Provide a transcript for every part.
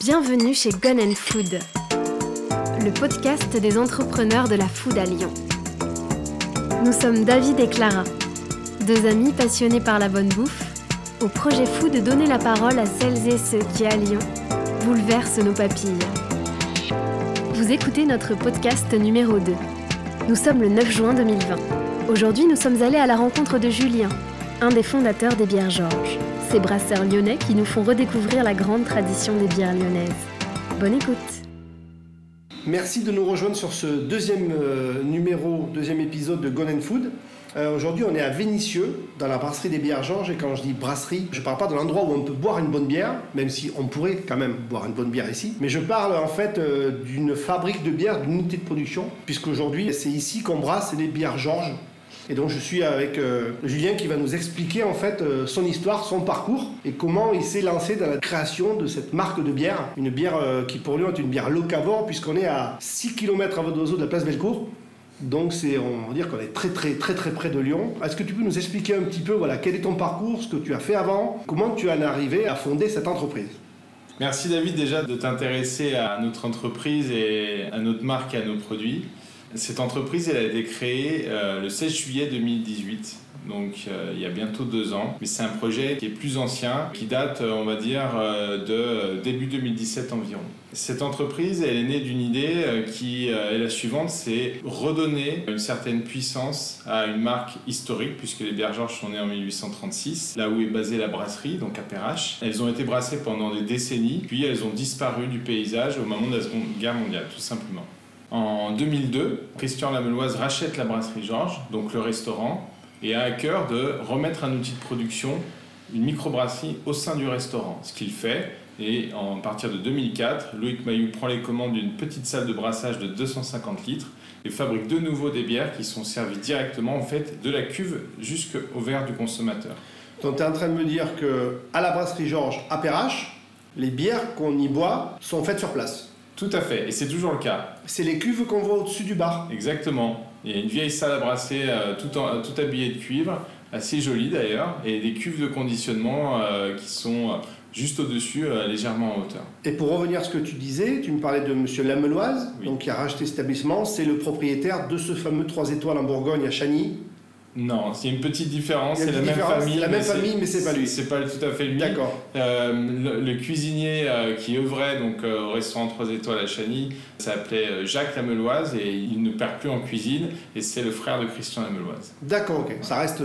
Bienvenue chez Gun Food, le podcast des entrepreneurs de la food à Lyon. Nous sommes David et Clara, deux amis passionnés par la bonne bouffe, au projet fou de donner la parole à celles et ceux qui, à Lyon, bouleversent nos papilles. Vous écoutez notre podcast numéro 2. Nous sommes le 9 juin 2020. Aujourd'hui, nous sommes allés à la rencontre de Julien, un des fondateurs des bières Georges. Ces brasseurs lyonnais qui nous font redécouvrir la grande tradition des bières lyonnaises. Bonne écoute Merci de nous rejoindre sur ce deuxième euh, numéro, deuxième épisode de Gone Food. Euh, Aujourd'hui, on est à Vénissieux, dans la brasserie des bières Georges. Et quand je dis brasserie, je ne parle pas de l'endroit où on peut boire une bonne bière, même si on pourrait quand même boire une bonne bière ici. Mais je parle en fait euh, d'une fabrique de bière, d'une unité de production, puisqu'aujourd'hui, c'est ici qu'on brasse les bières Georges. Et donc je suis avec euh, Julien qui va nous expliquer en fait euh, son histoire, son parcours et comment il s'est lancé dans la création de cette marque de bière. Une bière euh, qui pour lui est une bière locavore puisqu'on est à 6 km à votre d'oiseau de la place Bellecour. Donc c'est, on va dire qu'on est très très très très près de Lyon. Est-ce que tu peux nous expliquer un petit peu voilà, quel est ton parcours, ce que tu as fait avant, comment tu en es arrivé à fonder cette entreprise? Merci David déjà de t'intéresser à notre entreprise et à notre marque et à nos produits. Cette entreprise, elle a été créée euh, le 16 juillet 2018, donc euh, il y a bientôt deux ans. Mais c'est un projet qui est plus ancien, qui date, euh, on va dire, de début 2017 environ. Cette entreprise, elle est née d'une idée qui est la suivante, c'est redonner une certaine puissance à une marque historique, puisque les bières Georges sont nées en 1836, là où est basée la brasserie, donc à Perrache. Elles ont été brassées pendant des décennies, puis elles ont disparu du paysage au moment de la Seconde Guerre mondiale, tout simplement. En 2002, Christian Lameloise rachète la brasserie Georges, donc le restaurant, et a à cœur de remettre un outil de production, une microbrasserie au sein du restaurant. Ce qu'il fait, et en partir de 2004, Loïc Mayou prend les commandes d'une petite salle de brassage de 250 litres et fabrique de nouveau des bières qui sont servies directement en de la cuve jusqu'au verre du consommateur. Donc tu es en train de me dire que à la brasserie Georges à Perrache, les bières qu'on y boit sont faites sur place. Tout à fait, et c'est toujours le cas. C'est les cuves qu'on voit au-dessus du bar. Exactement. Il y a une vieille salle à brasser euh, tout, en- tout habillée de cuivre, assez jolie d'ailleurs, et des cuves de conditionnement euh, qui sont euh, juste au-dessus, euh, légèrement en hauteur. Et pour revenir à ce que tu disais, tu me parlais de Monsieur Lameloise, Oui. donc qui a racheté cet établissement. C'est le propriétaire de ce fameux 3 étoiles en Bourgogne à Chagny. Non, a une petite différence, c'est la même famille. c'est la même mais famille, mais c'est pas lui. C'est pas tout à fait lui. D'accord. Euh, le, le cuisinier euh, qui œuvrait donc, euh, au restaurant 3 étoiles à Chagny s'appelait Jacques Lameloise et il ne perd plus en cuisine et c'est le frère de Christian Lameloise. D'accord, ok. Ça reste,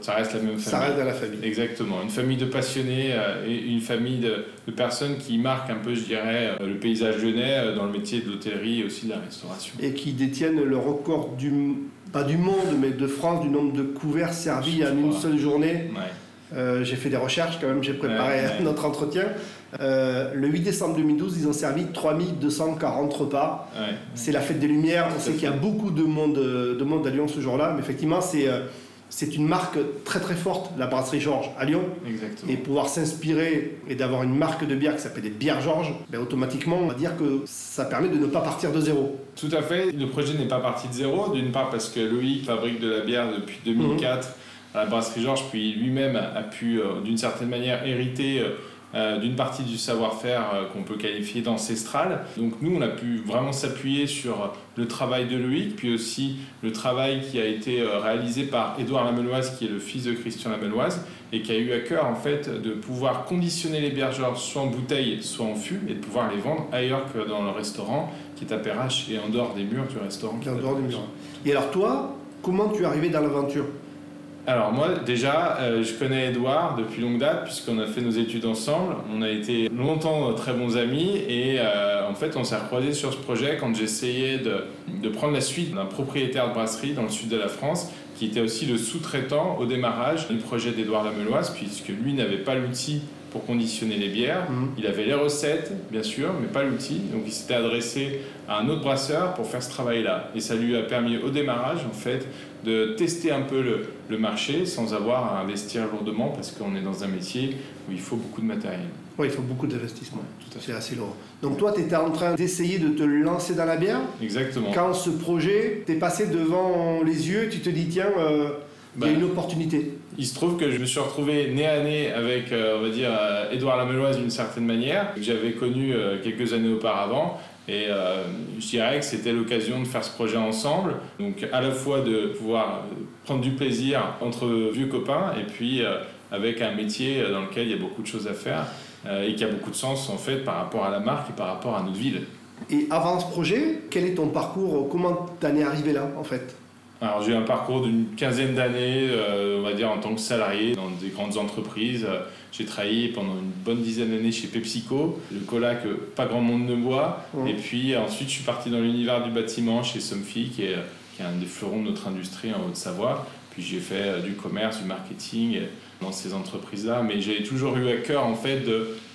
Ça reste la même ça famille. reste dans la famille. Exactement, une famille de passionnés et une famille de, de personnes qui marquent un peu, je dirais, le paysage lyonnais dans le métier de l'hôtellerie et aussi de la restauration. Et qui détiennent le record du, pas du monde, mais de France, du nombre de couverts servis en une seule journée. Ouais. Euh, j'ai fait des recherches quand même, j'ai préparé Ouais, ouais. notre entretien. Euh, le 8 décembre 2012, ils ont servi 3240 repas. C'est la fête des Lumières. On sait qu'il y a beaucoup de monde, euh, de monde à Lyon ce jour-là. Mais effectivement, c'est c'est une marque très très forte, la brasserie Georges à Lyon. Exactement. Et pouvoir s'inspirer et d'avoir une marque de bière qui s'appelle des bières Georges, ben, automatiquement, on va dire que ça permet de ne pas partir de zéro. Tout à fait. Le projet n'est pas parti de zéro. D'une part parce que Loïc fabrique de la bière depuis 2004 à la brasserie Georges, puis lui-même a pu, euh, d'une certaine manière, hériter euh, d'une partie du savoir-faire euh, qu'on peut qualifier d'ancestral. Donc nous, on a pu vraiment s'appuyer sur le travail de Loïc, puis aussi le travail qui a été euh, réalisé par Édouard Lameloise, qui est le fils de Christian Lameloise, et qui a eu à cœur en fait de pouvoir conditionner les Georges soit en bouteille, soit en fût, et de pouvoir les vendre ailleurs que dans le restaurant qui est à Perrache et en dehors des murs du restaurant. en dehors du mur. Et alors toi, comment tu es arrivé dans l'aventure? Alors moi déjà, euh, je connais Edouard depuis longue date puisqu'on a fait nos études ensemble. On a été longtemps euh, très bons amis et euh, en fait on s'est recroisés sur ce projet quand j'essayais de, de prendre la suite d'un propriétaire de brasserie dans le sud de la France qui était aussi le sous-traitant au démarrage du projet d'Edouard Lameloise puisque lui n'avait pas l'outil pour conditionner les bières. Mhm. Il avait les recettes, bien sûr, mais pas l'outil. Donc il s'était adressé à un autre brasseur pour faire ce travail-là. Et ça lui a permis au démarrage, en fait, de tester un peu le, le marché sans avoir à investir lourdement parce qu'on est dans un métier où il faut beaucoup de matériel. Oui, il faut beaucoup d'investissement. Tout à fait. C'est assez lourd. Donc toi, tu étais en train d'essayer de te lancer dans la bière? Exactement. Quand ce projet t'est passé devant les yeux, tu te dis, tiens, euh, il y a Bah, une opportunité. Il se trouve que je me suis retrouvé nez à nez avec, euh, on va dire, euh, Édouard Lameloise d'une certaine manière, que j'avais connu euh, quelques années auparavant. Et euh, je dirais que c'était l'occasion de faire ce projet ensemble. Donc à la fois de pouvoir prendre du plaisir entre vieux copains et puis avec un métier dans lequel il y a beaucoup de choses à faire et qui a beaucoup de sens en fait par rapport à la marque et par rapport à notre ville. Et avant ce projet, quel est ton parcours? Comment t'en es arrivé là, en fait? Alors j'ai eu un parcours d'une quinzaine d'années, euh, on va dire en tant que salarié dans des grandes entreprises. Euh, J'ai travaillé pendant une bonne dizaine d'années chez PepsiCo, le cola que pas grand monde ne boit. Mhm. Et puis ensuite je suis parti dans l'univers du bâtiment chez Somfy, qui est, qui est un des fleurons de notre industrie en Haute-Savoie. Puis j'ai fait euh, du commerce, du marketing dans ces entreprises-là. Mais j'ai toujours eu à cœur en fait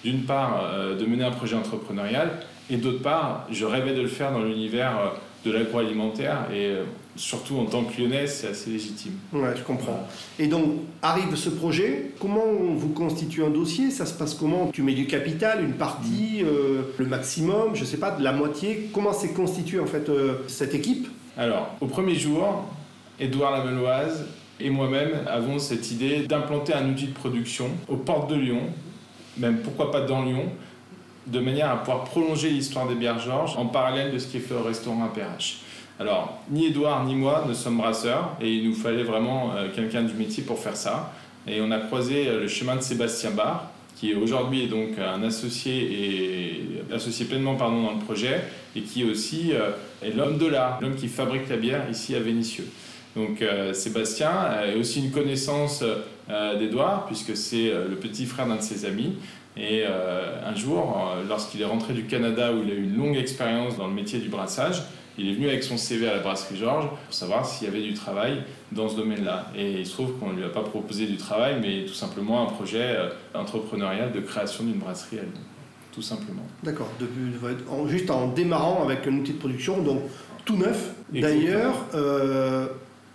d'une part euh, de mener un projet entrepreneurial et d'autre part je rêvais de le faire dans l'univers de l'agroalimentaire et surtout en tant que lyonnais c'est assez légitime. Ouais, je comprends. Et donc, arrive ce projet, comment vous constituez un dossier? Ça se passe comment? Tu mets du capital, une partie, euh, le maximum, je sais pas, de la moitié Comment s'est constituée en fait euh, cette équipe? Alors, au premier jour, Édouard Lameloise et moi-même avons cette idée d'implanter un outil de production aux portes de Lyon, même pourquoi pas dans Lyon, de manière à pouvoir prolonger l'histoire des bières Georges en parallèle de ce qui est fait au restaurant APRH. Alors, ni Édouard ni moi ne sommes brasseurs et il nous fallait vraiment euh, quelqu'un du métier pour faire ça. Et on a croisé euh, le chemin de Sébastien Barr, qui aujourd'hui est donc un associé et associé pleinement pardon, dans le projet et qui aussi euh, est l'homme de l'art, l'homme qui fabrique la bière ici à Vénissieux. Donc Sébastien est aussi une connaissance d'Edouard puisque c'est le petit frère d'un de ses amis. Et un jour, lorsqu'il est rentré du Canada où il a eu une longue expérience dans le métier du brassage, il est venu avec son CV à la brasserie Georges pour savoir s'il y avait du travail dans ce domaine-là. Et il se trouve qu'on ne lui a pas proposé du travail, mais tout simplement un projet euh, entrepreneurial de création d'une brasserie à Lyon. Tout simplement. D'accord, juste en démarrant avec un outil de production, donc tout neuf. D'ailleurs, euh,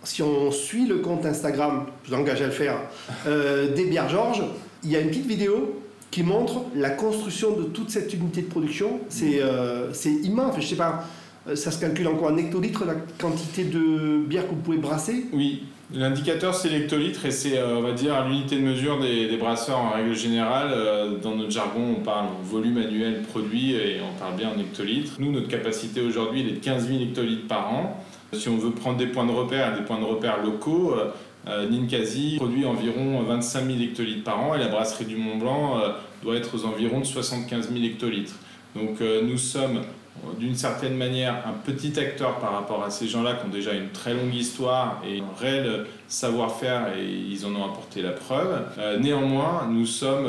si on suit le compte Instagram, je vous engage à le faire, euh, des bières Georges, il y a une petite vidéo qui montre la construction de toute cette unité de production. C'est euh, c'est immense, je sais pas, euh, ça se calcule en quoi En hectolitres, la quantité de bière que vous pouvez brasser Oui, l'indicateur c'est l'hectolitre et c'est, euh, on va dire, l'unité de mesure des, des brasseurs en règle générale. Euh, dans notre jargon, on parle volume annuel produit et on parle bien en hectolitres. Nous, notre capacité aujourd'hui, elle est de 15 000 hectolitres par an. Si on veut prendre des points de repère, des points de repère locaux, euh, euh, Ninkasi produit environ 25 000 hectolitres par an et la brasserie du Mont Blanc euh, doit être aux environs de 75 000 hectolitres. Donc euh, nous sommes euh, d'une certaine manière un petit acteur par rapport à ces gens-là qui ont déjà une très longue histoire et un réel savoir-faire et ils en ont apporté la preuve. Euh, néanmoins, nous sommes,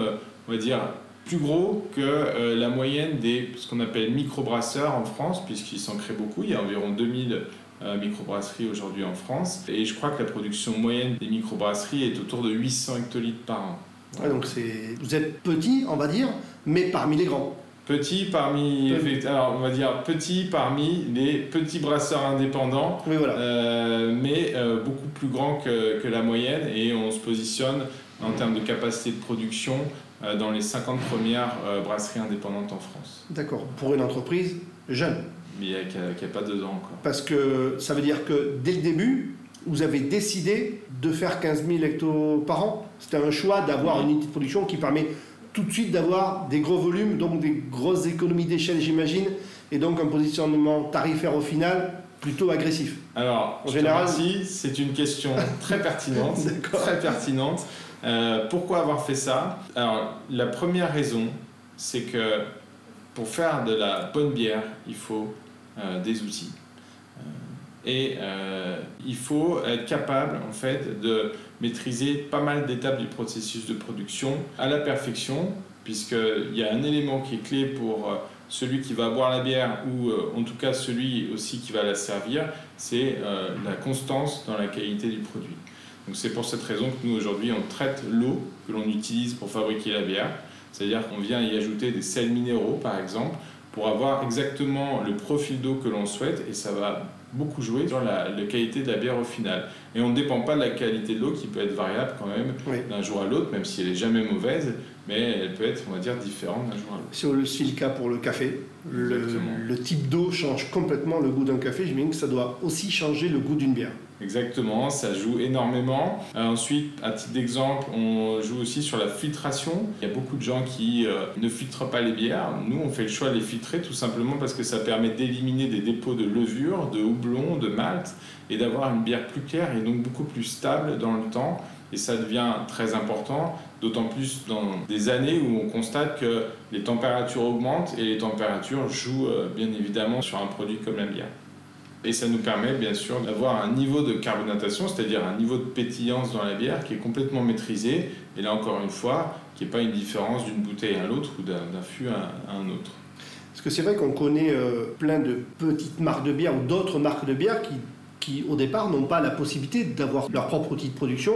on va dire, plus gros que euh, la moyenne des ce qu'on appelle microbrasseurs en France, puisqu'il s'en crée beaucoup. Il y a environ 2000 euh, microbrasseries aujourd'hui en France. Et je crois que la production moyenne des microbrasseries est autour de 800 hectolitres par an. Donc vous êtes petit, on va dire, mais parmi les grands. Petit parmi, alors on va dire petit parmi les petits brasseurs indépendants, Oui, voilà. euh, mais euh, beaucoup plus grand que, que la moyenne et on se positionne en termes de capacité de production euh, dans les 50 premières brasseries indépendantes en France. D'accord. Pour une entreprise jeune. Mais il n'y a, qu'il y a- pas deux ans encore. Parce que ça veut dire que dès le début, vous avez décidé de faire 15 000 hectos par an. C'était un choix d'avoir Oui. une unité de production qui permet tout de suite d'avoir des gros volumes, donc des grosses économies d'échelle, j'imagine, et donc un positionnement tarifaire au final plutôt agressif. Alors, En général- c'est une question très pertinente. Très pertinente. Euh, pourquoi avoir fait ça? Alors, la première raison, c'est que pour faire de la bonne bière, il faut euh, des outils. Euh, et il faut être capable, en fait, de maîtriser pas mal d'étapes du processus de production à la perfection, puisqu'il y a un élément qui est clé pour euh, celui qui va boire la bière, ou euh, en tout cas celui aussi qui va la servir, c'est euh, la constance dans la qualité du produit. Donc c'est pour cette raison que nous aujourd'hui on traite l'eau que l'on utilise pour fabriquer la bière, c'est-à-dire qu'on vient y ajouter des sels minéraux par exemple pour avoir exactement le profil d'eau que l'on souhaite et ça va beaucoup jouer sur la, la qualité de la bière au final. Et on ne dépend pas de la qualité de l'eau qui peut être variable quand même Oui. d'un jour à l'autre, même si elle est jamais mauvaise, mais elle peut être, on va dire, différente d'un jour à l'autre. C'est aussi le cas pour le café. Le, type d'eau change complètement le goût d'un café. J'imagine que ça doit aussi changer le goût d'une bière. Exactement, ça joue énormément. Euh, ensuite, à titre d'exemple, on joue aussi sur la filtration. Il y a beaucoup de gens qui euh, ne filtrent pas les bières. Nous, on fait le choix de les filtrer tout simplement parce que ça permet d'éliminer des dépôts de levure, de houblon, de malt et d'avoir une bière plus claire et donc beaucoup plus stable dans le temps. Et ça devient très important, d'autant plus dans des années où on constate que les températures augmentent et les températures jouent euh, bien évidemment sur un produit comme la bière. Et ça nous permet bien sûr d'avoir un niveau de carbonatation, c'est-à-dire un niveau de pétillance dans la bière qui est complètement maîtrisé. Et là encore une fois, qui n'est pas une différence d'une bouteille à l'autre ou d'un fût à, un autre. Parce que c'est vrai qu'on connaît euh, plein de petites marques de bière ou d'autres marques de bière qui, qui au départ n'ont pas la possibilité d'avoir leur propre outil de production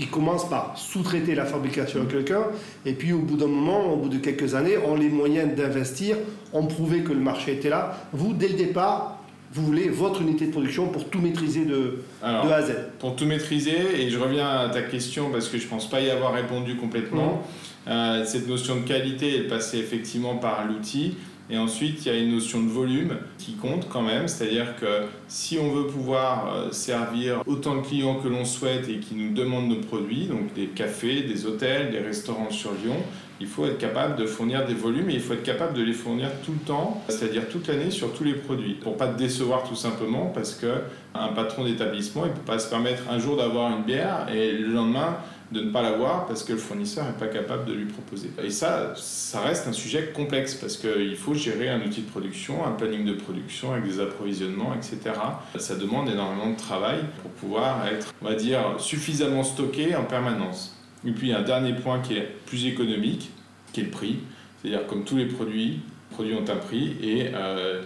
qui commencent par sous-traiter la fabrication à quelqu'un, et puis au bout d'un moment, au bout de quelques années, ont les moyens d'investir, ont prouvé que le marché était là. Vous, dès le départ, vous voulez votre unité de production pour tout maîtriser de, A à Z. Pour tout maîtriser, et je reviens à ta question parce que je ne pense pas y avoir répondu complètement, mmh. euh, cette notion de qualité, elle passait effectivement par l'outil. Et ensuite, il y a une notion de volume qui compte quand même, c'est-à-dire que si on veut pouvoir euh, servir autant de clients que l'on souhaite et qui nous demandent nos produits, donc des cafés, des hôtels, des restaurants sur Lyon, il faut être capable de fournir des volumes et il faut être capable de les fournir tout le temps, c'est-à-dire toute l'année sur tous les produits, pour pas te décevoir tout simplement parce que un patron d'établissement, il peut pas se permettre un jour d'avoir une bière et le lendemain de ne pas l'avoir parce que le fournisseur n'est pas capable de lui proposer. Et ça, ça reste un sujet complexe parce qu'il faut gérer un outil de production, un planning de production avec des approvisionnements, etc. Ça demande énormément de travail pour pouvoir être, on va dire, suffisamment stocké en permanence. Et puis un dernier point qui est plus économique, qui est le prix. C'est-à-dire comme tous les produits, les produits ont un prix et euh,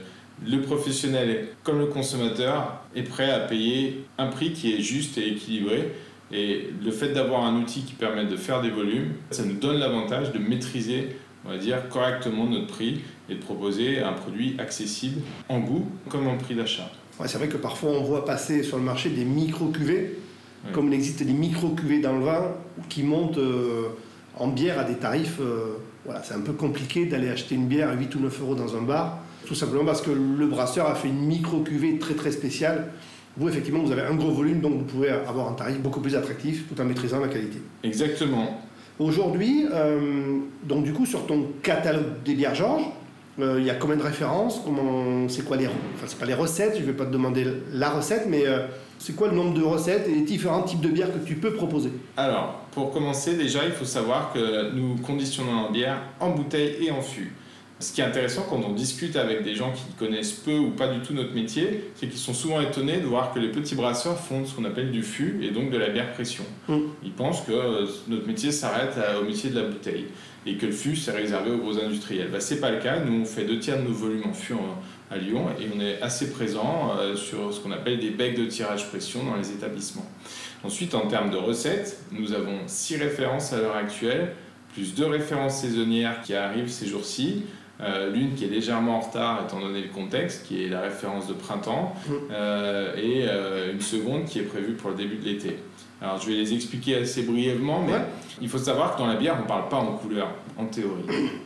le professionnel comme le consommateur est prêt à payer un prix qui est juste et équilibré et le fait d'avoir un outil qui permet de faire des volumes, ça nous donne l'avantage de maîtriser, on va dire, correctement notre prix et de proposer un produit accessible en goût comme en prix d'achat. c'est vrai que parfois on voit passer sur le marché des micro-cuvées, comme il existe des micro-cuvées dans le vin qui montent euh, en bière à des tarifs. Euh, voilà, c'est un peu compliqué d'aller acheter une bière à 8 ou 9 euros dans un bar, tout simplement parce que le brasseur a fait une micro-cuvée très très spéciale vous, effectivement, vous avez un gros volume, donc vous pouvez avoir un tarif beaucoup plus attractif tout en maîtrisant la qualité. Exactement. Aujourd'hui, euh, donc du coup, sur ton catalogue des bières Georges, euh, il y a combien de références Comment, C'est quoi les, enfin, c'est pas les recettes, je ne vais pas te demander la recette, mais euh, c'est quoi le nombre de recettes et les différents types de bières que tu peux proposer? Alors, pour commencer, déjà, il faut savoir que nous conditionnons la bière en bouteille et en fût. Ce qui est intéressant quand on discute avec des gens qui connaissent peu ou pas du tout notre métier, c'est qu'ils sont souvent étonnés de voir que les petits brasseurs font ce qu'on appelle du fût et donc de la bière pression. Mm. Ils pensent que euh, notre métier s'arrête au métier de la bouteille et que le fût c'est réservé aux gros industriels. Bah, c'est pas le cas. Nous on fait deux tiers de nos volumes en fût à Lyon et on est assez présent euh, sur ce qu'on appelle des becs de tirage pression dans les établissements. Ensuite, en termes de recettes, nous avons six références à l'heure actuelle, plus deux références saisonnières qui arrivent ces jours-ci. Euh, l'une qui est légèrement en retard étant donné le contexte, qui est la référence de printemps, mm. euh, et euh, une seconde qui est prévue pour le début de l'été. Alors je vais les expliquer assez brièvement, mais il faut savoir que dans la bière, on ne parle pas en couleur, en théorie.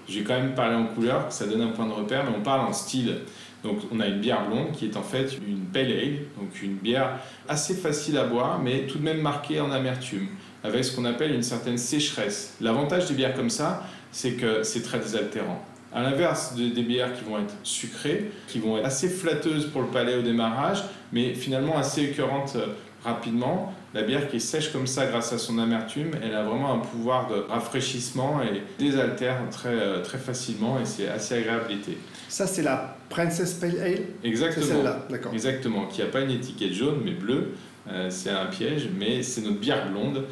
J'ai quand même parlé en couleur, ça donne un point de repère, mais on parle en style. Donc on a une bière blonde qui est en fait une pale ale, donc une bière assez facile à boire, mais tout de même marquée en amertume, avec ce qu'on appelle une certaine sécheresse. L'avantage des bières comme ça, c'est que c'est très désaltérant. À l'inverse des bières qui vont être sucrées, qui vont être assez flatteuses pour le palais au démarrage, mais finalement assez écœurantes euh, rapidement. La bière qui est sèche comme ça grâce à son amertume, elle a vraiment un pouvoir de rafraîchissement et désaltère très, euh, très facilement et c'est assez agréable l'été. Ça, c'est la Princess Pale Ale? Exactement. C'est celle-là, d'accord. Exactement, qui n'a pas une étiquette jaune mais bleue. Euh, c'est un piège, mais c'est notre bière blonde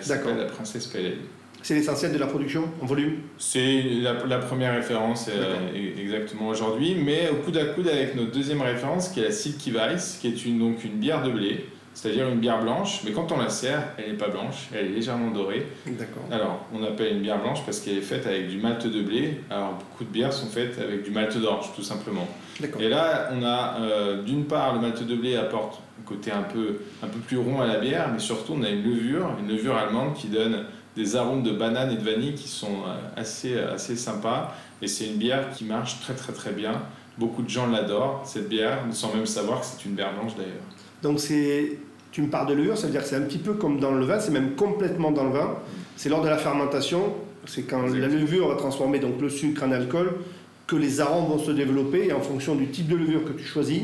qui s'appelle la Princess Pale Ale. C'est l'essentiel de la production en volume C'est la, première référence euh, e-, exactement aujourd'hui, mais au coude à coude avec notre deuxième référence qui est la Silky Weiss, qui est une, donc une bière de blé, c'est-à-dire une bière blanche, mais quand on la sert, elle n'est pas blanche, elle est légèrement dorée. D'accord. Alors, on appelle une bière blanche parce qu'elle est faite avec du malt de blé. Alors, beaucoup de bières sont faites avec du malt d'orge, tout simplement. Et là, on a euh, d'une part le malt de blé apporte un côté un peu, un peu plus rond à la bière, mais surtout on a une levure, une levure allemande qui donne des arômes de banane et de vanille qui sont euh, assez, assez sympas. Et c'est une bière qui marche très très très bien. Beaucoup de gens l'adorent, cette bière, sans même savoir que c'est une bière blanche d'ailleurs. Donc c'est tu me parles de levure, ça veut dire que c'est un petit peu comme dans le vin, c'est même complètement dans le vin. C'est lors de la fermentation, c'est quand la levure va transformer donc le sucre en alcool que les arômes vont se développer et en fonction du type de levure que tu choisis,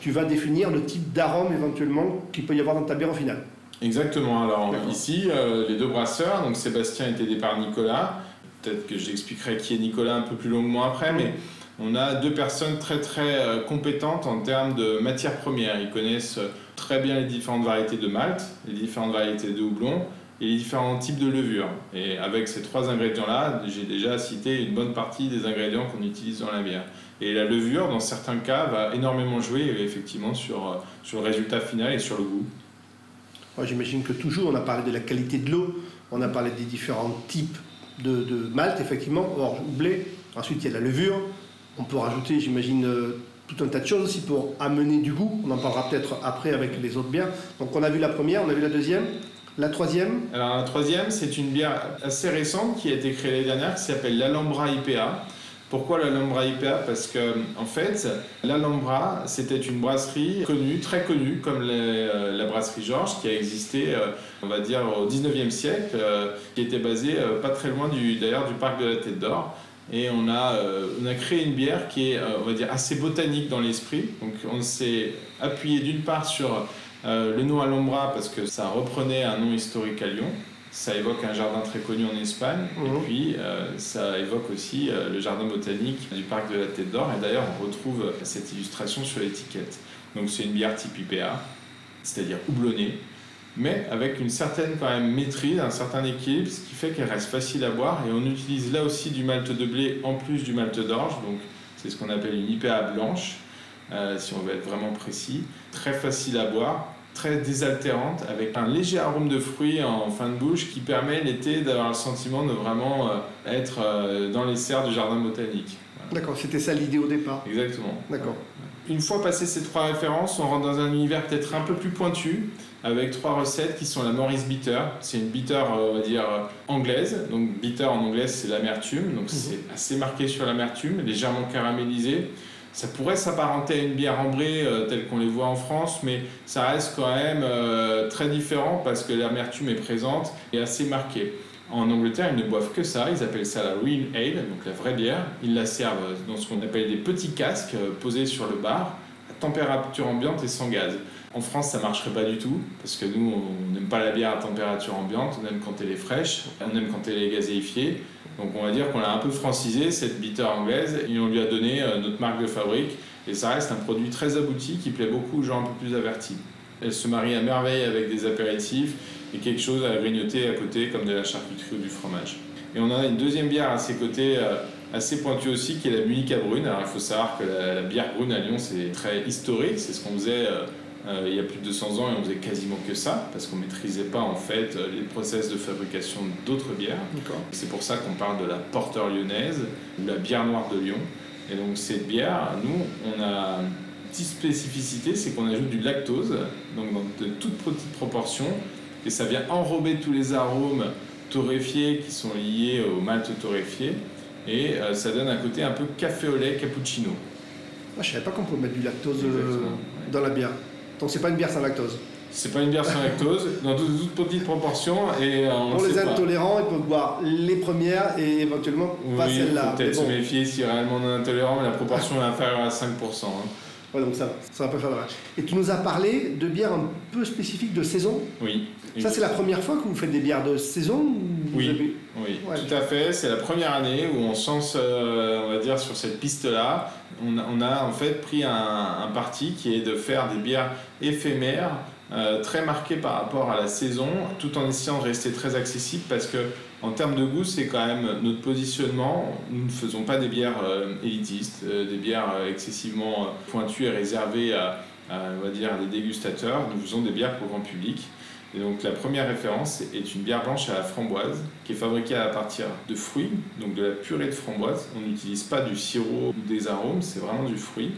tu vas définir le type d'arôme éventuellement qu'il peut y avoir dans ta bière au final. Exactement. Alors ici, euh, les deux brasseurs, donc Sébastien est aidé par Nicolas. Peut-être que j'expliquerai qui est Nicolas un peu plus longuement après, mais on a deux personnes très très euh, compétentes en termes de matières premières. Ils connaissent très bien les différentes variétés de malt, les différentes variétés de houblon et les différents types de levure. Et avec ces trois ingrédients-là, j'ai déjà cité une bonne partie des ingrédients qu'on utilise dans la bière. Et la levure, dans certains cas, va énormément jouer effectivement sur, euh, sur le résultat final et sur le goût. J'imagine que toujours, on a parlé de la qualité de l'eau, on a parlé des différents types de, de malt, effectivement, or blé. Ensuite, il y a la levure. On peut rajouter, j'imagine, euh, tout un tas de choses aussi pour amener du goût. On en parlera peut-être après avec les autres bières. Donc, on a vu la première, on a vu la deuxième. La troisième? Alors, la troisième, c'est une bière assez récente qui a été créée l'année dernière, qui s'appelle l'Alhambra IPA. Pourquoi l'Alhambra IPA Parce que en fait, l'Alhambra, c'était une brasserie connue, très connue, comme euh, la brasserie Georges, qui a existé, euh, on va dire, au 19e siècle, euh, qui était basée pas très loin d'ailleurs du parc de la Tête d'Or. Et on a, on a créé une bière qui est, on va dire, assez botanique dans l'esprit. Donc on s'est appuyé d'une part sur le nom Alhambra parce que ça reprenait un nom historique à Lyon ça évoque un jardin très connu en Espagne, et mhm. puis euh, ça évoque aussi euh, le jardin botanique du parc de la Tête d'Or, et d'ailleurs on retrouve cette illustration sur l'étiquette. Donc c'est une bière type IPA, c'est-à-dire houblonnée, mais avec une certaine quand même maîtrise, un certain équilibre, ce qui fait qu'elle reste facile à boire, et on utilise là aussi du malt de blé en plus du malt d'orge, donc c'est ce qu'on appelle une IPA blanche, euh, si on veut être vraiment précis, très facile à boire, très désaltérante avec un léger arôme de fruits en fin de bouche qui permet l'été d'avoir le sentiment de vraiment euh, être euh, dans les serres du jardin botanique. D'accord, c'était ça l'idée au départ. Exactement. D'accord. Une fois passé ces trois références, on rentre dans un univers peut-être un peu plus pointu, avec trois recettes qui sont la Morris Bitter. C'est une bitter, euh, on va dire, anglaise. Donc bitter en anglais, c'est l'amertume. Donc mhm. c'est assez marqué sur l'amertume, légèrement caramélisé. Ça pourrait s'apparenter à une bière ambrée euh, telle qu'on les voit en France, mais ça reste quand même euh, très différent parce que l'amertume est présente et assez marquée. En Angleterre, ils ne boivent que ça, ils appellent ça la Real Ale, donc la vraie bière. Ils la servent dans ce qu'on appelle des petits casques euh, posés sur le bar, à température ambiante et sans gaz. En France, ça marcherait pas du tout, parce que nous, on n'aime pas la bière à température ambiante, on aime quand elle est fraîche, on aime quand elle est gazéifiée. Donc on va dire qu'on l'a un peu francisé, cette bitter anglaise, et on lui a donné euh, notre marque de fabrique. Et ça reste un produit très abouti qui plaît beaucoup aux gens un peu plus avertis. Elle se marie à merveille avec des apéritifs et quelque chose à grignoter à côté comme de la charcuterie ou du fromage. Et on a une deuxième bière à ses côtés euh, assez pointue aussi qui est la Munica Brune. Alors il faut savoir que la, bière brune à Lyon c'est très historique, c'est ce qu'on faisait euh, il y a plus de 200 ans et on faisait quasiment que ça parce qu'on maîtrisait pas en fait euh, les process de fabrication d'autres bières. C'est pour ça qu'on parle de la porteur lyonnaise ou la bière noire de Lyon. Et donc cette bière, nous, on a une petite spécificité, c'est qu'on ajoute du lactose, donc dans de toutes petites proportions, et ça vient enrober tous les arômes torréfiés qui sont liés au malt torréfié, et euh, ça donne un côté un peu café au lait cappuccino. Moi, je savais pas qu'on pouvait mettre du lactose dans la bière. Donc c'est pas une bière sans lactose. C'est pas une bière sans lactose, dans de toutes petites proportions. Et euh, Pour les intolérants, ils peuvent boire les premières et éventuellement pas celle-là. peut-être se méfier si réellement on est intolérant, mais la proportion est inférieure à 5%. Hein. Ouais, donc ça ça va pas faire de mal. Et tu nous as parlé de bières un peu spécifiques de saison Oui. Ça, c'est la première fois que vous faites des bières de saison Oui, oui tout à fait. C'est la première année où on sent, euh, on va dire, sur cette piste-là. On a, on a, en fait pris un, un, parti qui est de faire des bières éphémères, euh, très marquées par rapport à la saison, tout en essayant de rester très accessible parce que en termes de goût, c'est quand même notre positionnement. Nous ne faisons pas des bières euh, élitistes, des bières excessivement pointues et réservées à, on va dire, des dégustateurs. Nous faisons des bières pour grand public. Et donc la première référence est une bière blanche à la framboise qui est fabriquée à partir de fruits, donc de la purée de framboise. On n'utilise pas du sirop ou des arômes, c'est vraiment du fruit.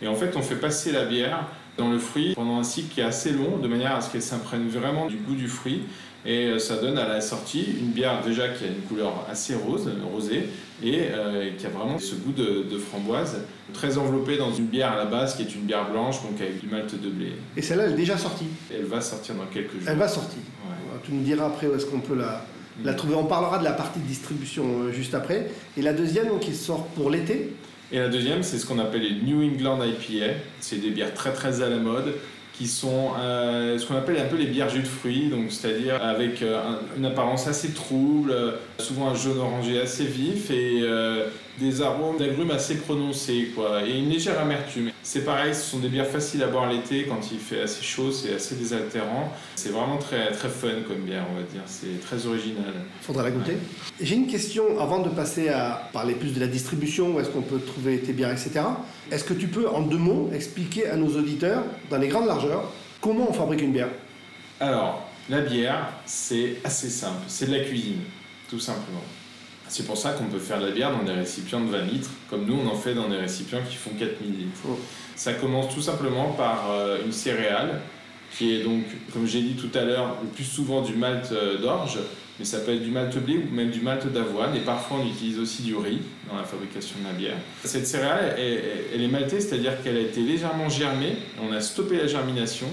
Et en fait, on fait passer la bière dans le fruit pendant un cycle qui est assez long, de manière à ce qu'elle s'imprègne vraiment du goût du fruit. Et euh, ça donne à la sortie une bière déjà qui a une couleur assez rose, rosée, et euh, qui a vraiment ce goût de, de, framboise, très enveloppée dans une bière à la base qui est une bière blanche, donc avec du malt de blé. Et celle-là, elle est déjà sortie Elle va sortir dans quelques jours. Elle va sortir. Ouais. Tu nous diras après où est-ce qu'on peut la, la trouver. On parlera de la partie de distribution euh, juste après. Et la deuxième, donc, qui sort pour l'été. Et la deuxième, c'est ce qu'on appelle les New England IPA. C'est des bières très très à la mode qui sont euh, ce qu'on appelle un peu les bières jus de fruits, donc c'est-à-dire avec euh, un, une apparence assez trouble, euh, souvent un jaune orangé assez vif et des arômes d'agrumes assez prononcés, quoi, et une légère amertume. C'est pareil, ce sont des bières faciles à boire l'été quand il fait assez chaud, c'est assez désaltérant. C'est vraiment très très fun comme bière, on va dire. C'est très original. Faudra la goûter. J'ai une question avant de passer à parler plus de la distribution, où est-ce qu'on peut trouver tes bières, etc. Est-ce que tu peux, en deux mots, expliquer à nos auditeurs, dans les grandes largeurs, comment on fabrique une bière? Alors, la bière, c'est assez simple. C'est de la cuisine, tout simplement. C'est pour ça qu'on peut faire de la bière dans des récipients de 20 litres, comme nous on en fait dans des récipients qui font 4000 litres. Oh. Ça commence tout simplement par euh, une céréale, qui est donc, comme j'ai dit tout à l'heure, le plus souvent du malt euh, d'orge, mais ça peut être du malt blé ou même du malt d'avoine, et parfois on utilise aussi du riz dans la fabrication de la bière. Cette céréale, elle, elle est maltée, c'est-à-dire qu'elle a été légèrement germée, on a stoppé la germination,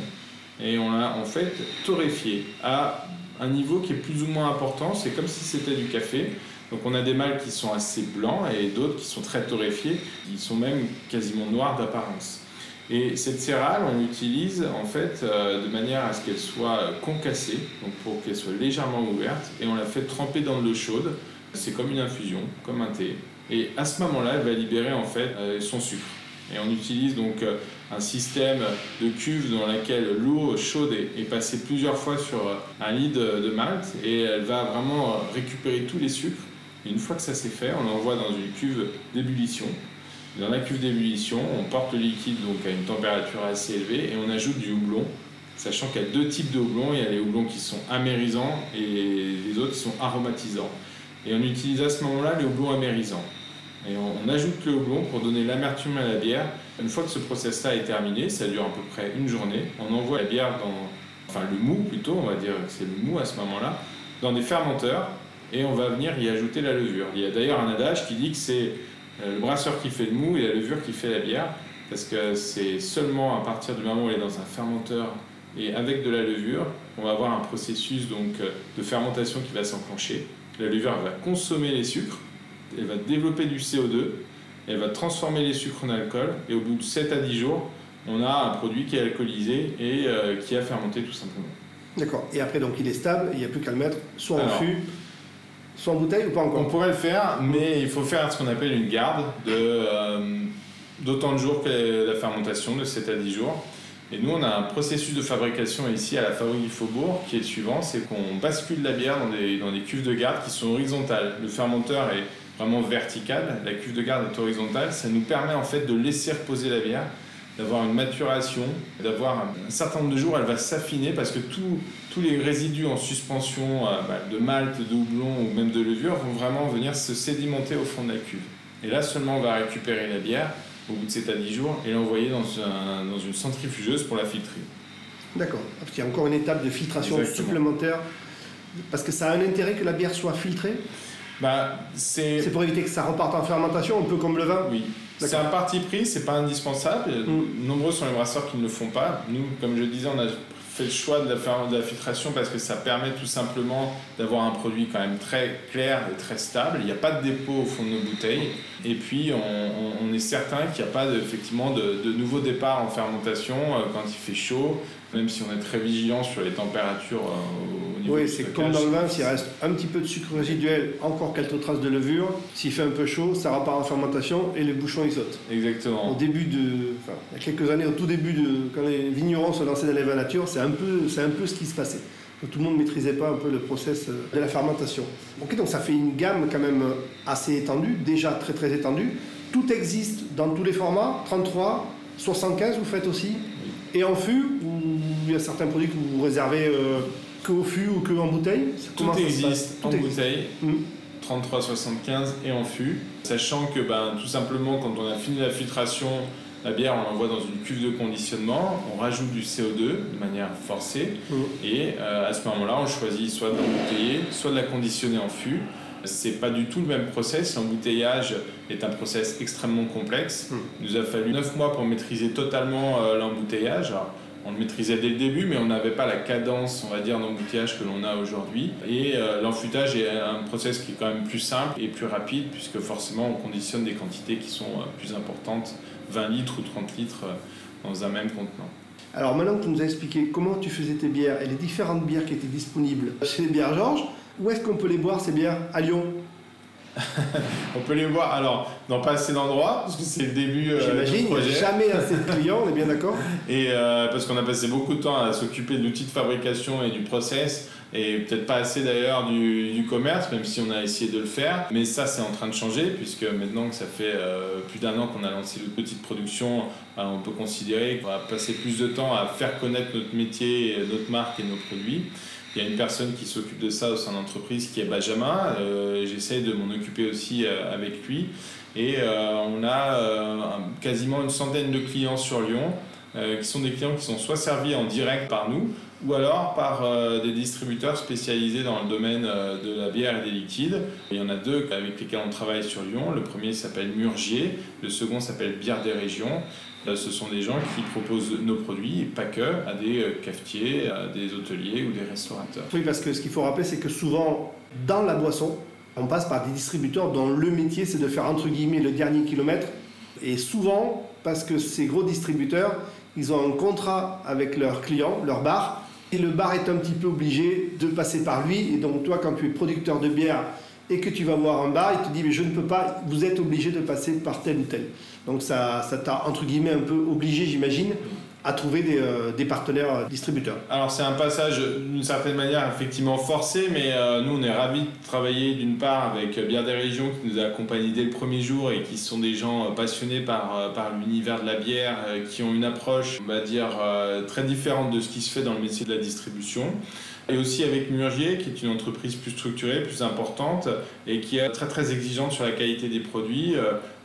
et on l'a en fait torréfiée à un niveau qui est plus ou moins important, c'est comme si c'était du café. Donc on a des mâles qui sont assez blancs et d'autres qui sont très torréfiés, qui sont même quasiment noirs d'apparence. Et cette céréale, on l'utilise en fait euh, de manière à ce qu'elle soit concassée, donc pour qu'elle soit légèrement ouverte, et on la fait tremper dans de l'eau chaude. C'est comme une infusion, comme un thé. Et à ce moment-là, elle va libérer en fait euh, son sucre. Et on utilise donc euh, un système de cuve dans laquelle l'eau chaude est, passée plusieurs fois sur un lit de, de malt et elle va vraiment récupérer tous les sucres. Une fois que ça c'est fait, on l'envoie dans une cuve d'ébullition. Dans la cuve d'ébullition, on porte le liquide donc à une température assez élevée et on ajoute du houblon, sachant qu'il y a deux types de houblon. Il y a les houblons qui sont amérisants et les autres qui sont aromatisants. Et on utilise à ce moment-là les houblons amérisants. Et on, on ajoute le houblon pour donner l'amertume à la bière. Une fois que ce process-là est terminé, ça dure à peu près une journée, on envoie la bière dans, enfin le mou plutôt, on va dire que c'est le mou à ce moment-là, dans des fermenteurs et on va venir y ajouter la levure. Il y a d'ailleurs un adage qui dit que c'est euh, le brasseur qui fait le mou et la levure qui fait la bière, parce que c'est seulement à partir du moment où elle est dans un fermenteur et avec de la levure, on va avoir un processus donc euh, de fermentation qui va s'enclencher. La levure elle va consommer les sucres, elle va développer du CO2, elle va transformer les sucres en alcool et au bout de 7 à 10 jours, on a un produit qui est alcoolisé et euh, qui a fermenté tout simplement. D'accord. Et après, donc, il est stable, il n'y a plus qu'à le mettre soit en fût, soit en bouteille ou pas On encore pourrait le faire, mais il faut faire ce qu'on appelle une garde de, euh, d'autant de jours que la fermentation, de 7 à 10 jours. Et nous, on a un processus de fabrication ici à la Fabrique du Faubourg qui est le suivant, c'est qu'on bascule la bière dans des, dans des cuves de garde qui sont horizontales. Le fermenteur est vraiment vertical, la cuve de garde est horizontale. Ça nous permet en fait de laisser reposer la bière, d'avoir une maturation, d'avoir un certain nombre de jours, elle va s'affiner parce que tout, tous les résidus en suspension euh, bah, de malt, de houblon ou même de levure vont vraiment venir se sédimenter au fond de la cuve. Et là seulement on va récupérer la bière au bout de 7 à 10 jours et l'envoyer dans, un- dans une centrifugeuse pour la filtrer. D'accord. Parce qu'il y a encore une étape de filtration Exactement. supplémentaire. Parce que ça a un intérêt que la bière soit filtrée. Bah, c'est C'est pour éviter que ça reparte en fermentation, un peu comme le vin. Oui, c'est un parti pris, c'est pas indispensable. Mm. Nombreux sont les brasseurs qui ne le font pas. Nous, comme je disais, on a fait le choix de de la filtration parce que ça permet tout simplement d'avoir un produit quand même très clair et très stable. Il n'y a pas de dépôt au fond de nos bouteilles. Et puis, on, est certain qu'il n'y a pas de, effectivement de, nouveaux départs en fermentation euh, quand il fait chaud, même si on est très vigilant sur les températures euh, Oui, c'est comme dans le vin, s'il reste un petit peu de sucre résiduel, encore quelques traces de levure, s'il fait un peu chaud, ça repart en fermentation et le bouchon il saute. Au Exactement. début de, enfin, il y a quelques années, au tout début de, quand les vignerons se lançaient dans les vins nature, c'est un peu, un peu ce qui se passait. Donc, tout le monde ne maîtrisait pas un peu le process euh, de la fermentation. Ok, donc ça fait une gamme quand même assez étendue, déjà très très étendue. Tout existe dans tous les formats, 33, 75 vous faites aussi, et en fût, ou il y a certains produits que vous réservez euh, que au fût ou que en bouteille? Tout existe en existe. bouteille. Mm. 33,75 et en fût, sachant que ben, tout simplement quand on a fini la filtration, La bière, on l'envoie dans une cuve de conditionnement, on rajoute du CO2 de manière forcée, Mmh. et euh, à ce moment-là, on choisit soit de l'embouteiller, soit de la conditionner en fût. C'est pas du tout le même process. L'embouteillage est un process extrêmement complexe. Mm. Il nous a fallu 9 mois pour maîtriser totalement euh, l'embouteillage. On le maîtrisait dès le début, mais on n'avait pas la cadence, on va dire, que l'on a aujourd'hui. Et euh, est un process qui est quand même plus simple et plus rapide, puisque forcément on conditionne des quantités qui sont euh, plus importantes, 20 litres ou 30 litres euh, dans un même contenant. Alors maintenant que tu nous as expliqué comment tu faisais tes bières et les différentes bières qui étaient disponibles chez les bières Georges, où est-ce qu'on peut les boire ces bières À Lyon? On peut les voir, alors, dans pas assez d'endroits, parce que c'est le début euh, J'imagine, projet. jamais assez de clients, on est bien d'accord Et euh, parce qu'on a passé beaucoup de temps à s'occuper de l'outil de fabrication et du process, et peut-être pas assez d'ailleurs du, du commerce, même si on a essayé de le faire. Mais ça, c'est en train de changer, puisque maintenant que ça fait euh, plus d'un an qu'on a lancé notre petite production, euh, on peut considérer qu'on va passer plus de temps à faire connaître notre métier, notre marque et nos produits. Il y a une personne qui s'occupe de ça au sein de l'entreprise qui est Benjamin. Euh, J'essaie de m'en occuper aussi euh, avec lui. Et euh, on a quasiment une centaine de clients sur Lyon qui sont des clients qui sont soit servis en direct par nous ou alors par des distributeurs spécialisés dans le domaine de la bière et des liquides. Il y en a deux avec lesquels on travaille sur Lyon. Le premier s'appelle Murgier, le second s'appelle Bière des Régions. Euh, Ce sont des gens qui proposent nos produits, et pas que, à des euh, cafetiers, à des hôteliers ou des restaurateurs. Oui, parce que ce qu'il faut rappeler, c'est que souvent, dans la boisson, on passe par des distributeurs dont le métier, c'est de faire entre guillemets le dernier kilomètre. Et souvent, parce que ces gros distributeurs, ils ont un contrat avec leurs clients, leur bar, et le bar est un petit peu obligé de passer par lui. Et donc, toi, quand tu es producteur de bière et que tu vas voir un bar, il te dit Mais je ne peux pas, vous êtes obligé de passer par tel ou tel. Donc, ça t'a, entre guillemets, un peu obligé, j'imagine, à trouver des, euh, partenaires euh, distributeurs. Alors c'est un passage d'une certaine manière effectivement forcé, mais euh, nous on est ravis de travailler d'une part avec Bière des Régions qui nous a accompagnés dès le premier jour et qui sont des gens passionnés par, l'univers de la bière, qui ont une approche on va dire très différente de ce qui se fait dans le métier de la distribution. Et aussi avec Murgier, qui est une entreprise plus structurée, plus importante, et qui est très très exigeante sur la qualité des produits.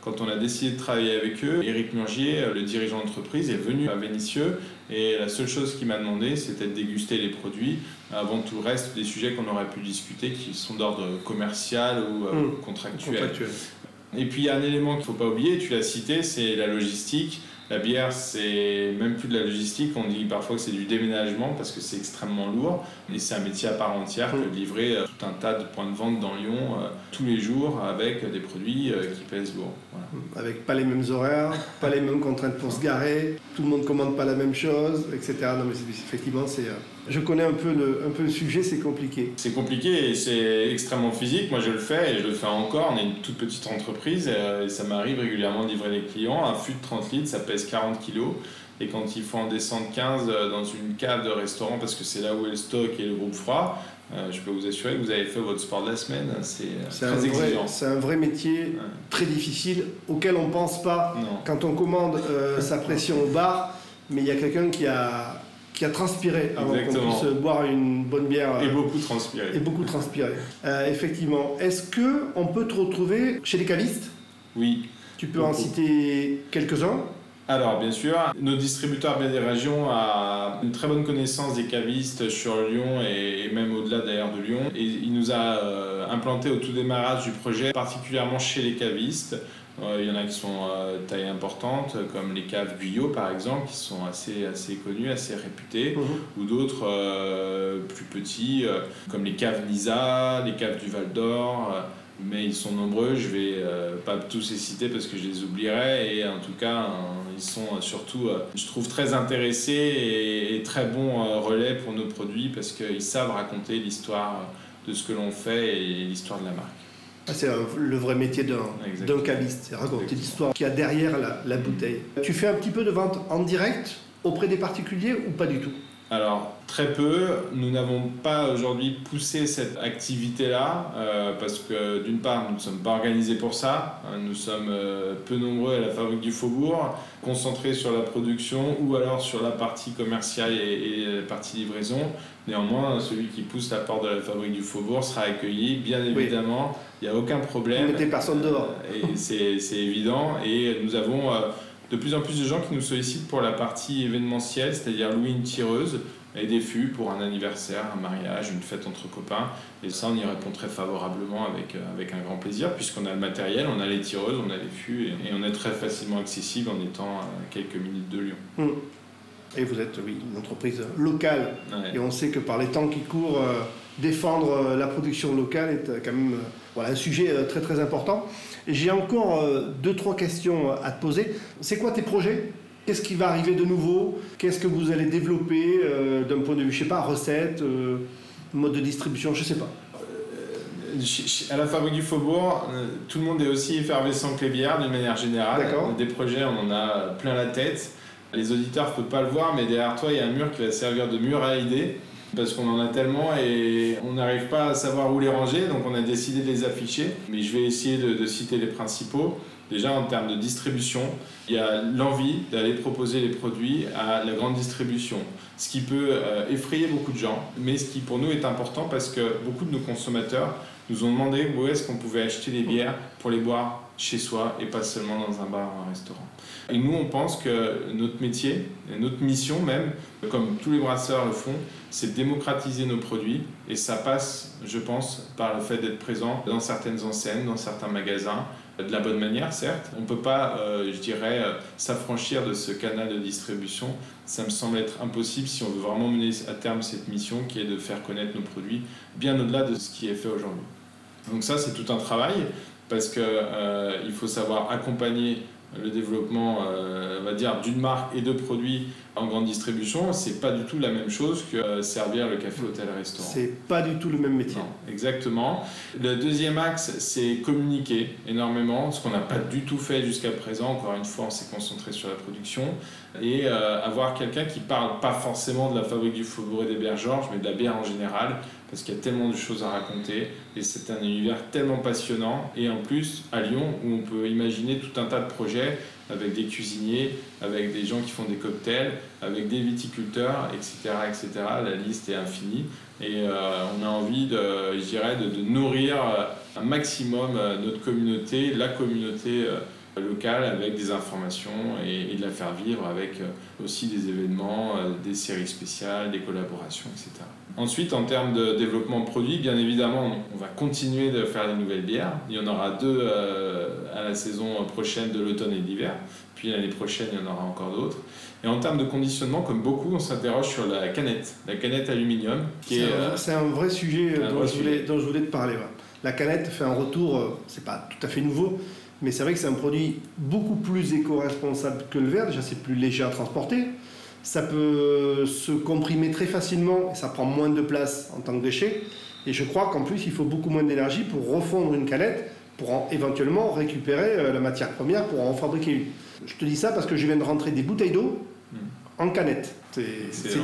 Quand on a décidé de travailler avec eux, Eric Murgier, euh, le dirigeant d'entreprise, est venu à Vénissieux, et la seule chose qu'il m'a demandé, c'était de déguster les produits, avant tout le reste des sujets qu'on aurait pu discuter, qui sont d'ordre commercial ou euh, Mmh. contractuel. Contractuel. Et puis il y a un élément qu'il ne faut pas oublier, tu l'as cité, c'est la logistique. La bière, c'est même plus de la logistique, on dit parfois que c'est du déménagement parce que c'est extrêmement lourd et c'est un métier à part entière que de livrer euh, tout un tas de points de vente dans Lyon euh, tous les jours avec des produits euh, qui pèsent lourd. Avec pas les mêmes horaires, pas les mêmes contraintes pour se garer, tout le monde commande pas la même chose, etc. Non mais effectivement, c'est, euh, je connais un peu le, un peu le sujet, c'est compliqué. C'est compliqué et c'est extrêmement physique. Moi, je le fais et je le fais encore. On est une toute petite entreprise euh, et ça m'arrive régulièrement de livrer les clients. Un fût de 30 litres, ça pèse 40 kilos. Et quand il faut en descendre 15 euh, dans une cave de restaurant, parce que c'est là où est le stock et le groupe froid, euh, je peux vous assurer que vous avez fait votre sport de la semaine. C'est euh, C'est très un, vrai, exigeant. c'est un vrai métier très difficile auquel on pense pas Non. quand on commande euh, sa pression au bar, mais il y a quelqu'un qui a, qui a transpiré avant qu'on puisse boire une bonne bière. Et euh, beaucoup transpiré. et beaucoup transpiré. Euh, effectivement. Est-ce que on peut te retrouver chez les cavistes Oui. Tu peux en citer quelques-uns? Alors, bien sûr, nos distributeurs bien des régions a une très bonne connaissance des cavistes sur Lyon et, et même au-delà d'ailleurs de Lyon. Et il nous a euh, implanté au tout démarrage du projet, particulièrement chez les cavistes. Euh, il y en a qui sont de taille importante, comme les caves Guyot par exemple, qui sont assez, assez connus, assez réputés, ou d'autres euh, plus petits, euh, comme les caves Nisa, les caves du Val d'Or. mais ils sont nombreux, je vais euh, pas tous les citer parce que je les oublierai et en tout cas euh, ils sont euh, surtout, euh, je trouve, très intéressés et, et très bons relais pour nos produits parce qu'ils savent raconter l'histoire de ce que l'on fait et l'histoire de la marque. Ah, C'est le vrai métier d'un caviste, c'est raconter l'histoire qu'il y a derrière la, la bouteille. Tu fais un petit peu de vente en direct auprès des particuliers ou pas du tout? Alors, très peu. Nous n'avons pas aujourd'hui poussé cette activité-là euh, parce que d'une part, nous ne sommes pas organisés pour ça. Hein, Nous sommes euh, peu nombreux à la fabrique du Faubourg, concentrés sur la production ou alors sur la partie commerciale et, et la partie livraison. Néanmoins, celui qui pousse la porte de la fabrique du Faubourg sera accueilli, bien évidemment. Il n'y a aucun Vous problème. mettez personne dehors. Euh, Et c'est c'est évident. Et nous avons euh, de plus en plus de gens qui nous sollicitent pour la partie événementielle, c'est-à-dire louer une tireuse et des fûts pour un anniversaire, un mariage, une fête entre copains. Et ça, on y répond très favorablement avec, euh, avec un grand plaisir, puisqu'on a le matériel, on a les tireuses, on a les fûts, et, on est très facilement accessible en étant à quelques minutes de Lyon. Mmh. Et vous êtes, oui, une entreprise locale. Et on sait que par les temps qui courent, euh, défendre euh, la production locale est quand même voilà, un sujet très très important. J'ai encore deux, trois questions à te poser. C'est quoi tes projets? Qu'est-ce qui va arriver de nouveau? Qu'est-ce que vous allez développer euh, d'un point de vue, je sais pas, recette, euh, mode de distribution, je sais pas. Euh, à la Fabrique du Faubourg, tout le monde est aussi effervescent que les bières d'une manière générale. Des projets, on en a plein la tête. Les auditeurs ne peuvent pas le voir, mais derrière toi, il y a un mur qui va servir de mur à idées parce qu'on en a tellement et on n'arrive pas à savoir où les ranger, donc on a décidé de les afficher. Mais je vais essayer de citer les principaux. Déjà en termes de distribution, il y a l'envie d'aller proposer les produits à la grande distribution, ce qui peut euh, effrayer beaucoup de gens, mais ce qui pour nous est important parce que beaucoup de nos consommateurs nous ont demandé où est-ce qu'on pouvait acheter des bières pour les boire chez soi et pas seulement dans un bar ou un restaurant. Et nous, on pense que notre métier, notre mission même, comme tous les brasseurs le font, c'est démocratiser nos produits. Et ça passe, je pense, par le fait d'être présent dans certaines enseignes, dans certains magasins, de la bonne manière, certes. On ne peut pas, euh, je dirais, euh, s'affranchir de ce canal de distribution. Ça me semble être impossible si on veut vraiment mener à terme cette mission qui est de faire connaître nos produits bien au-delà de ce qui est fait aujourd'hui. Donc ça, c'est tout un travail parce qu'il euh, faut savoir accompagner le développement, euh, on va dire, d'une marque et de produits en grande distribution, c'est pas du tout la même chose que euh, servir le café, l'hôtel, restaurant. C'est pas du tout le même métier. exactement. Le deuxième axe, c'est communiquer énormément, ce qu'on n'a pas du tout fait jusqu'à présent. Encore une fois, on s'est concentré sur la production et euh, avoir quelqu'un qui parle pas forcément de la fabrique du Faubourg et des Bières Georges, mais de la bière en général, parce qu'il y a tellement de choses à raconter et c'est un univers tellement passionnant. Et en plus, à Lyon, où on peut imaginer tout un tas de projets avec des cuisiniers, avec des gens qui font des cocktails, avec des viticulteurs, etc. etc. La liste est infinie. Et euh, on a envie, de, je dirais, de, nourrir euh, un maximum euh, notre communauté, la communauté locale avec des informations et, de la faire vivre avec aussi des événements, des séries spéciales, des collaborations, etc. Ensuite, en termes de développement de produits, bien évidemment, on va continuer de faire des nouvelles bières. Il y en aura deux euh, à la saison prochaine de l'automne et de l'hiver. Puis l'année prochaine, il y en aura encore d'autres. Et en termes de conditionnement, comme beaucoup, on s'interroge sur la canette, la canette aluminium. C'est un, vrai sujet, dont, je voulais, dont, je voulais, te parler. La canette fait un retour, euh, c'est pas tout à fait nouveau, mais c'est vrai que c'est un produit beaucoup plus éco-responsable que le verre. Déjà, c'est plus léger à transporter ça peut se comprimer très facilement et ça prend moins de place en tant que déchet. Et je crois qu'en plus, il faut beaucoup moins d'énergie pour refondre une canette, pour éventuellement récupérer euh, la matière première pour en fabriquer une. Je te dis ça parce que je viens de rentrer des bouteilles d'eau hmm. en canette.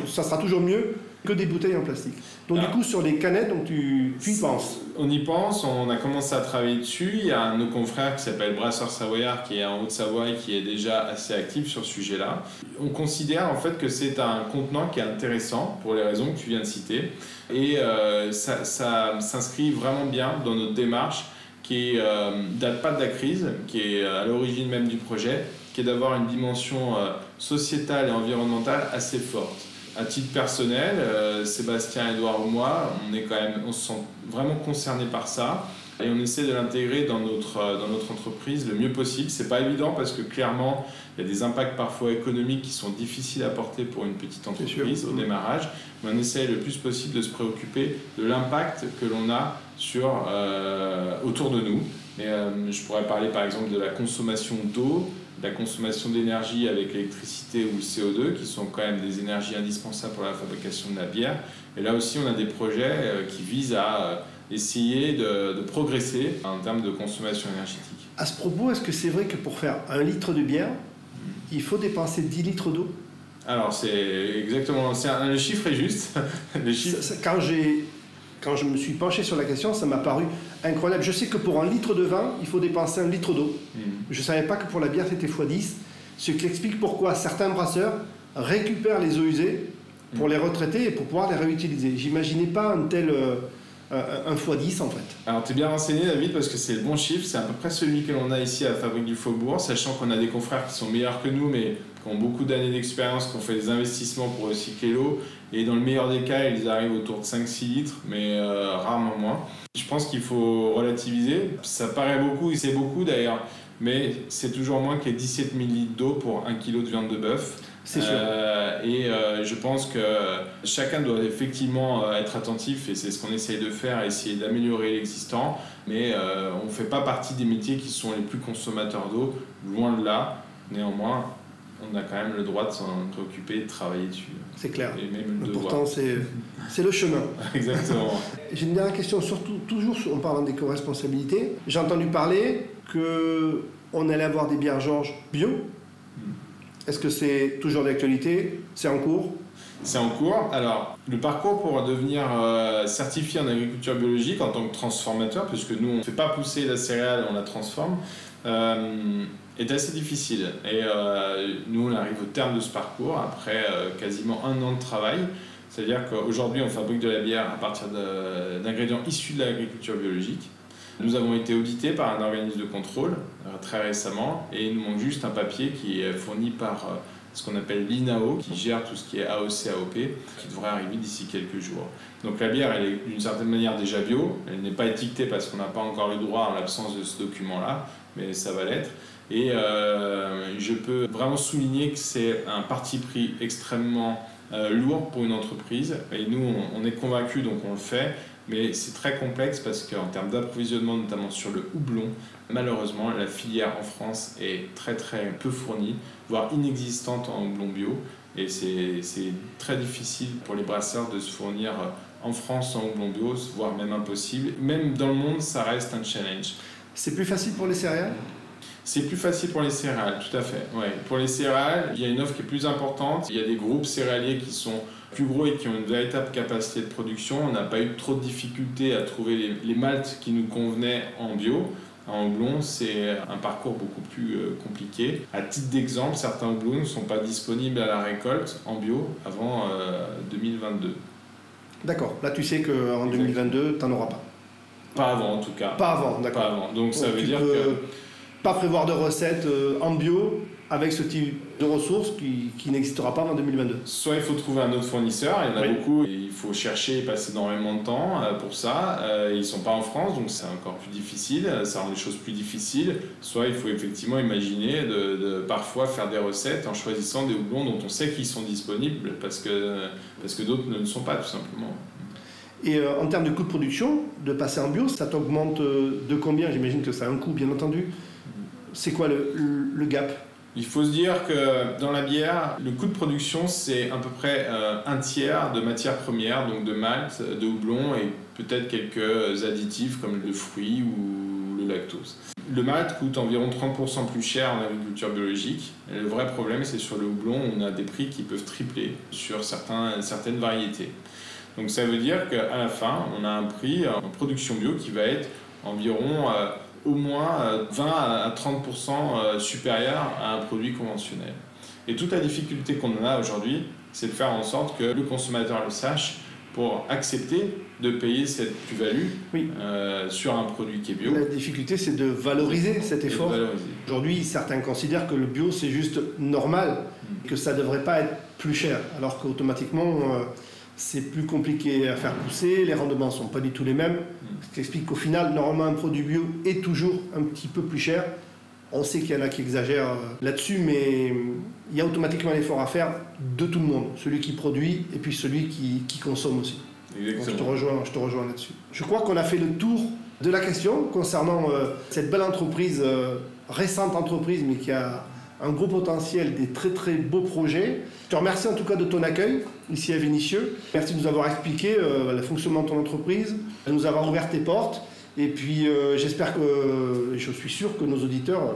ça sera toujours mieux que des bouteilles en plastique. Donc du ah. coup, sur les canettes, donc, tu, tu, y penses On y pense, on a commencé à travailler dessus. Il y a un de nos confrères qui s'appelle Brasseur Savoyard, qui est en Haute-Savoie et qui est déjà assez actif sur ce sujet-là. On considère en fait que c'est un contenant qui est intéressant pour les raisons que tu viens de citer. Et euh, ça, ça s'inscrit vraiment bien dans notre démarche qui ne euh, date pas de la crise, qui est à l'origine même du projet, qui est d'avoir une dimension euh, sociétale et environnementale assez forte à titre personnel, euh, Sébastien, Edouard ou moi, on est quand même, on se sent vraiment concerné par ça et on essaie de l'intégrer dans notre, euh, dans notre entreprise le mieux possible. C'est pas évident parce que clairement, il y a des impacts parfois économiques qui sont difficiles à porter pour une petite entreprise au démarrage, mais on essaie le plus possible de se préoccuper de l'impact que l'on a sur, euh, autour de nous. Et, je pourrais parler par exemple de la consommation d'eau, la consommation d'énergie avec l'électricité ou le CO2, qui sont quand même des énergies indispensables pour la fabrication de la bière. Et là aussi, on a des projets euh, qui visent à euh, essayer de, progresser en termes de consommation énergétique. À ce propos, est-ce que c'est vrai que pour faire un litre de bière, il faut dépenser 10 litres d'eau? Alors, c'est exactement. le chiffre est juste. Quand j'ai quand je me suis penché sur la question, ça m'a paru incroyable. Je sais que pour un litre de vin, il faut dépenser un litre d'eau. Mm. Je ne savais pas que pour la bière, c'était x10, ce qui explique pourquoi certains brasseurs récupèrent les eaux usées pour mm. les retraiter et pour pouvoir les réutiliser. J'imaginais pas un tel, euh, un x10 en fait. Alors tu es bien renseigné David parce que c'est le bon chiffre, c'est à peu près celui que l'on a ici à la Fabrique du Faubourg, sachant qu'on a des confrères qui sont meilleurs que nous mais qui ont beaucoup d'années d'expérience, qui ont fait des investissements pour recycler l'eau et dans le meilleur des cas ils arrivent autour de 5-6 litres mais euh, rarement moins. Je pense qu'il faut relativiser, ça paraît beaucoup et c'est beaucoup d'ailleurs mais c'est toujours moins que les 17 000 litres d'eau pour 1 kg de viande de bœuf. C'est sûr. Euh, et euh, je pense que chacun doit effectivement être attentif, et c'est ce qu'on essaye de faire, essayer d'améliorer l'existant, mais on ne fait pas partie des métiers qui sont les plus consommateurs d'eau, loin de là. Néanmoins, on a quand même le droit de s'en préoccuper de travailler dessus. C'est clair. Et même le Pourtant, c'est, c'est le chemin. Exactement. J'ai une dernière question, surtout toujours en parlant d'éco-responsabilité. J'ai entendu parler que on allait avoir des bières Georges bio. Est-ce que c'est toujours d'actualité? C'est en cours? C'est en cours. Alors, le parcours pour devenir euh, certifié en agriculture biologique en tant que transformateur, puisque nous, on ne fait pas pousser la céréale, on la transforme, euh, est assez difficile. Et euh, nous, on arrive au terme de ce parcours après quasiment un an de travail. C'est-à-dire qu'aujourd'hui, on fabrique de la bière à partir d'ingrédients issus de l'agriculture biologique. Nous avons été audités par un organisme de contrôle euh, très récemment et il nous manque juste un papier qui est fourni par euh, ce qu'on appelle l'INAO, qui gère tout ce qui est AOC, AOP, qui devrait arriver d'ici quelques jours. Donc la bière, elle est d'une certaine manière déjà bio, elle n'est pas étiquetée parce qu'on n'a pas encore le droit en l'absence de ce document-là, mais ça va l'être. Et euh, je peux vraiment souligner que c'est un parti pris extrêmement lourd pour une entreprise. Et nous, on, on est convaincus, donc on le fait. Mais c'est très complexe parce qu'en termes d'approvisionnement, notamment sur le houblon, malheureusement, la filière en France est très très peu fournie, voire inexistante en houblon bio. Et c'est très difficile pour les brasseurs de se fournir en France en houblon bio, voire même impossible. Même dans le monde, ça reste un challenge. C'est plus facile pour les céréales? C'est plus facile pour les céréales, tout à fait. Ouais. Pour les céréales, il y a une offre qui est plus importante. Il y a des groupes céréaliers qui sont plus gros et qui ont une véritable capacité de production. On n'a pas eu trop de difficultés à trouver les, maltes qui nous convenaient en bio. En houblon, c'est un parcours beaucoup plus euh, compliqué. À titre d'exemple, certains houblons ne sont pas disponibles à la récolte en bio avant 2022. Euh, d'accord. Là, tu sais qu'en 2022, tu n'en auras pas. Pas avant, en tout cas. Pas avant, d'accord. Pas avant. Donc, ça veut dire que pas prévoir de recettes euh, en bio avec ce type de ressources qui, qui n'existera pas en 2022 Soit il faut trouver un autre fournisseur, il y en a beaucoup, et il faut chercher et passer énormément de temps euh, pour ça. Euh, ils ne sont pas en France, donc c'est encore plus difficile, ça rend les choses plus difficiles. Soit il faut effectivement imaginer de, parfois faire des recettes en choisissant des houblons dont on sait qu'ils sont disponibles parce que, parce que d'autres ne le sont pas tout simplement. Et en termes de coût de production, de passer en bio, ça t'augmente de combien? J'imagine que ça a un coût, bien entendu c'est quoi le, gap? Il faut se dire que dans la bière, le coût de production, c'est à peu près euh, un tiers de matières premières, donc de malt, de houblon et peut-être quelques additifs comme le fruit ou le lactose. Le malt coûte environ 30% plus cher en agriculture biologique. Le vrai problème, c'est sur le houblon, on a des prix qui peuvent tripler sur certaines variétés. Donc ça veut dire qu'à la fin, on a un prix en production bio qui va être environ... Euh, au moins 20 euh, à 30% euh, supérieur à un produit conventionnel. Et toute la difficulté qu'on a aujourd'hui, c'est de faire en sorte que le consommateur le sache pour accepter de payer cette plus-value euh, sur un produit qui est bio. La difficulté, c'est de valoriser cet effort. Aujourd'hui, certains considèrent que le bio, c'est juste normal, mm. que ça ne devrait pas être plus cher, alors qu'automatiquement, c'est plus compliqué à faire pousser, les rendements ne sont pas du tout les mêmes, ce qui explique qu'au final, normalement, un produit bio est toujours un petit peu plus cher. On sait qu'il y en a qui exagèrent euh, là-dessus, mais il y a automatiquement l'effort à faire de tout le monde, celui qui produit et puis celui qui, consomme aussi. je te rejoins, je te rejoins là-dessus. Je crois qu'on a fait le tour de la question concernant euh, cette belle entreprise, euh, récente entreprise, mais qui a un gros potentiel, des très très beaux projets. Je te remercie en tout cas de ton accueil ici à Vénitieux. Merci de nous avoir expliqué euh, le fonctionnement de ton entreprise, de nous avoir ouvert tes portes. Et puis euh, j'espère que, je suis sûr que nos auditeurs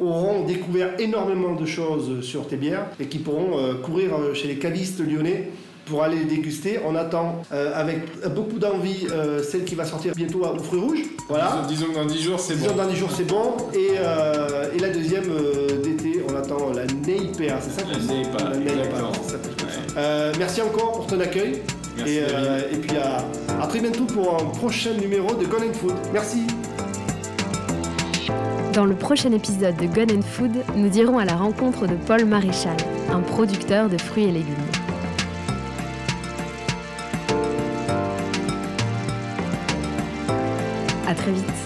auront découvert énormément de choses sur tes bières et qui pourront euh, courir chez les cavistes lyonnais pour aller les déguster. On attend euh, avec beaucoup d'envie euh, celle qui va sortir bientôt au fruits rouges. Voilà. Disons, que dans 10 jours c'est bon. Disons dans 10 jours c'est bon. Et, euh, et la deuxième d'été, on attend la Neipa. C'est ça La Neipa, Merci encore pour ton accueil. Merci, et, euh, et puis à, à très bientôt pour un prochain numéro de Gone and Food. Merci. Dans le prochain épisode de Gun and Food, nous irons à la rencontre de Paul Maréchal, un producteur de fruits et légumes. Très vite.